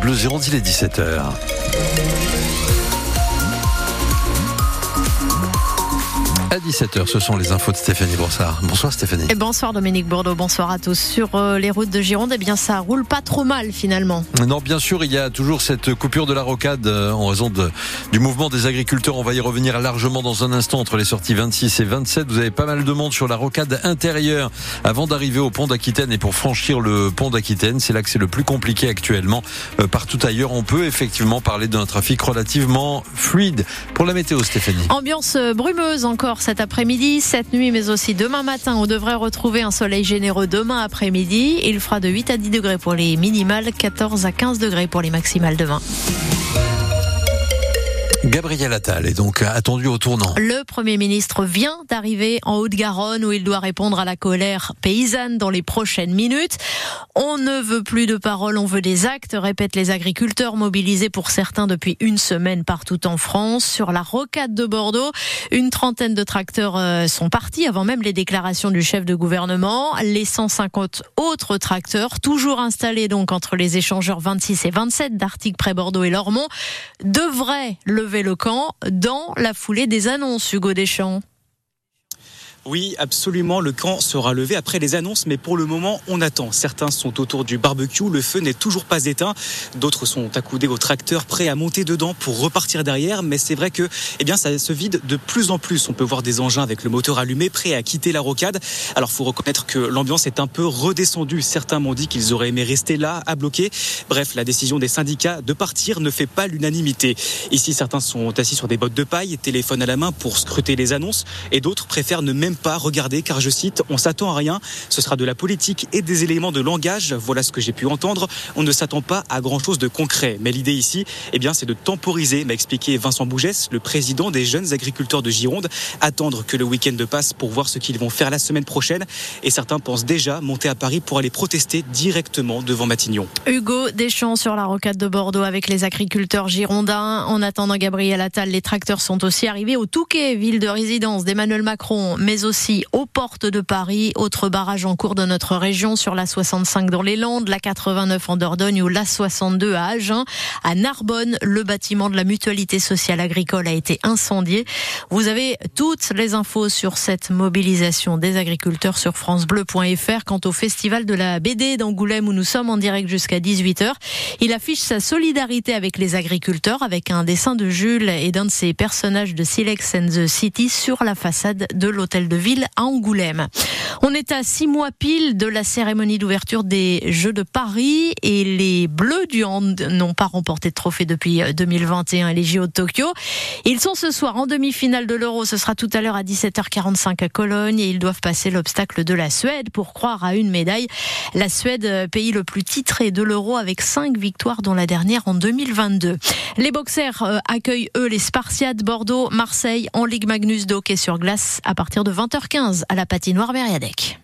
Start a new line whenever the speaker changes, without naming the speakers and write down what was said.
Bleu Gironde, il est 17h. À 17h, ce sont les infos de Stéphanie Brossard. Bonsoir Stéphanie.
Et bonsoir Dominique Bordeaux, bonsoir à tous. Sur euh, les routes de Gironde, eh bien ça roule pas trop mal finalement.
Non, bien sûr, il y a toujours cette coupure de la rocade euh, en raison de, du mouvement des agriculteurs. On va y revenir largement dans un instant entre les sorties 26 et 27. Vous avez pas mal de monde sur la rocade intérieure avant d'arriver au pont d'Aquitaine et pour franchir le pont d'Aquitaine. C'est là que c'est le plus compliqué actuellement. Euh, partout ailleurs, on peut effectivement parler d'un trafic relativement fluide. Pour la météo, Stéphanie.
Ambiance brumeuse encore cet après-midi, cette nuit, mais aussi demain matin. On devrait retrouver un soleil généreux demain après-midi. Il fera de 8 à 10 degrés pour les minimales, 14 à 15 degrés pour les maximales demain.
Gabriel Attal est donc attendu au tournant.
Le Premier ministre vient d'arriver en Haute-Garonne où il doit répondre à la colère paysanne dans les prochaines minutes. On ne veut plus de paroles, on veut des actes, répètent les agriculteurs mobilisés pour certains depuis une semaine partout en France. Sur la rocade de Bordeaux, une trentaine de tracteurs euh, sont partis avant même les déclarations du chef de gouvernement. Les 150 autres tracteurs, toujours installés donc entre les échangeurs 26 et 27 d'Arctique près Bordeaux et Lormont, devraient lever dans la foulée des annonces, Hugo Deschamps.
Oui, absolument. Le camp sera levé après les annonces, mais pour le moment, on attend. Certains sont autour du barbecue. Le feu n'est toujours pas éteint. D'autres sont accoudés au tracteur, prêts à monter dedans pour repartir derrière. Mais c'est vrai que, eh bien, ça se vide de plus en plus. On peut voir des engins avec le moteur allumé, prêts à quitter la rocade. Alors, faut reconnaître que l'ambiance est un peu redescendue. Certains m'ont dit qu'ils auraient aimé rester là, à bloquer. Bref, la décision des syndicats de partir ne fait pas l'unanimité. Ici, certains sont assis sur des bottes de paille, téléphone à la main pour scruter les annonces, et d'autres préfèrent ne même pas regarder car je cite, on s'attend à rien, ce sera de la politique et des éléments de langage, voilà ce que j'ai pu entendre, on ne s'attend pas à grand chose de concret. Mais l'idée ici, eh bien, c'est de temporiser, m'a expliqué Vincent Bougès, le président des jeunes agriculteurs de Gironde, attendre que le week-end passe pour voir ce qu'ils vont faire la semaine prochaine et certains pensent déjà monter à Paris pour aller protester directement devant Matignon.
Hugo Deschamps sur la rocade de Bordeaux avec les agriculteurs girondins. En attendant Gabriel Attal, les tracteurs sont aussi arrivés au Touquet, ville de résidence d'Emmanuel Macron, mais aussi aux portes de Paris. Autre barrage en cours de notre région sur la 65 dans les Landes, la 89 en Dordogne ou la 62 à Agen. À Narbonne, le bâtiment de la mutualité sociale agricole a été incendié. Vous avez toutes les infos sur cette mobilisation des agriculteurs sur francebleu.fr. Quant au festival de la BD d'Angoulême où nous sommes en direct jusqu'à 18h, il affiche sa solidarité avec les agriculteurs avec un dessin de Jules et d'un de ses personnages de Silex and the City sur la façade de l'hôtel de ville à Angoulême. On est à six mois pile de la cérémonie d'ouverture des Jeux de Paris et les Bleus du Hand n'ont pas remporté de trophée depuis 2021 et les JO de Tokyo. Ils sont ce soir en demi-finale de l'Euro. Ce sera tout à l'heure à 17h45 à Cologne et ils doivent passer l'obstacle de la Suède pour croire à une médaille. La Suède, pays le plus titré de l'Euro avec cinq victoires dont la dernière en 2022. Les boxers euh, accueillent eux les Spartiates Bordeaux, Marseille en Ligue Magnus de sur glace à partir de 20h15 à la patinoire dek.